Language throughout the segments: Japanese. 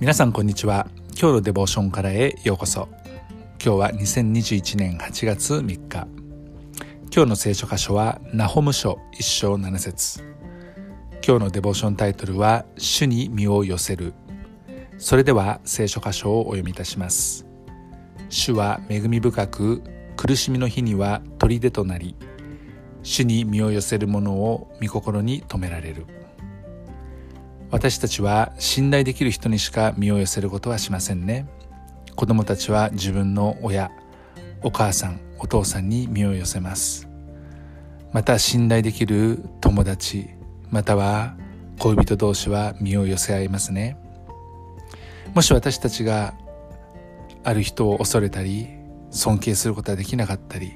皆さんこんにちは。今日のデボーションからへようこそ。今日は2021年8月3日。今日の聖書箇所はナホム書1章7節。今日のデボーションタイトルは主に身を寄せる。それでは聖書箇所をお読みいたします。主は恵み深く苦しみの日には砦となり主に身を寄せる者を御心に留められる。私たちは信頼できる人にしか身を寄せることはしませんね。子供たちは自分の親お母さんお父さんに身を寄せます。また信頼できる友達または恋人同士は身を寄せ合いますね。もし私たちがある人を恐れたり尊敬することができなかったり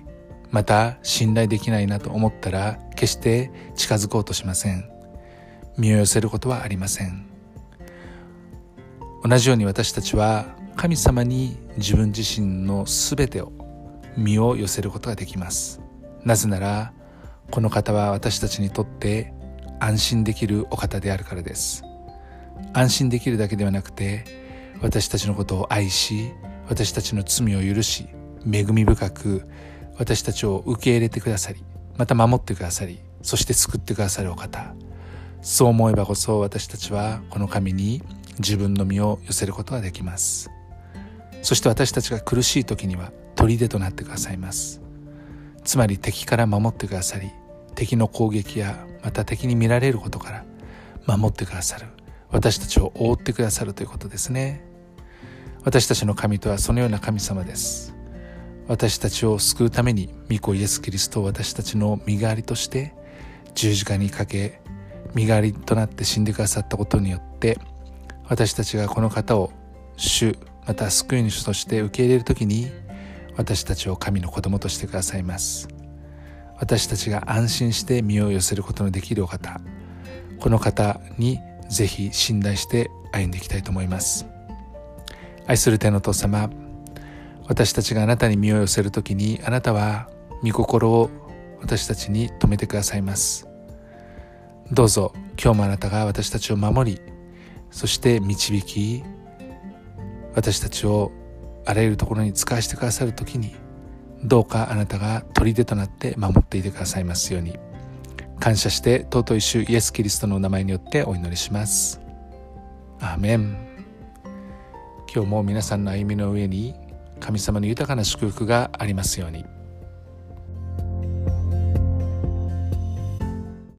また信頼できないなと思ったら決して近づこうとしません。身を寄せることはありません。同じように私たちは神様に自分自身の全てを身を寄せることができます。なぜならこの方は私たちにとって安心できるお方であるからです。安心できるだけではなくて私たちのことを愛し私たちの罪を許し恵み深く私たちを受け入れてくださりまた守ってくださりそして救ってくださるお方。そう思えばこそ私たちはこの神に自分の身を寄せることができます。そして私たちが苦しい時には砦となってくださいます。つまり敵から守ってくださり敵の攻撃やまた敵に見られることから守ってくださる。私たちを覆ってくださるということですね。私たちの神とはそのような神様です。私たちを救うために御子イエス・キリストを私たちの身代わりとして十字架にかけ身代わりとなって死んでくださったことによって私たちがこの方を主また救い主として受け入れる時に私たちを神の子供としてくださいます。私たちが安心して身を寄せることのできるお方この方にぜひ信頼して歩んでいきたいと思います。愛する天の父様私たちがあなたに身を寄せる時にあなたは御心を私たちに留めてくださいます。どうぞ今日もあなたが私たちを守りそして導き私たちをあらゆるところに使わせてくださる時にどうかあなたが砦となって守っていてくださいますように。感謝して尊い主イエス・キリストのお名前によってお祈りします。アーメン。今日も皆さんの歩みの上に神様の豊かな祝福がありますように。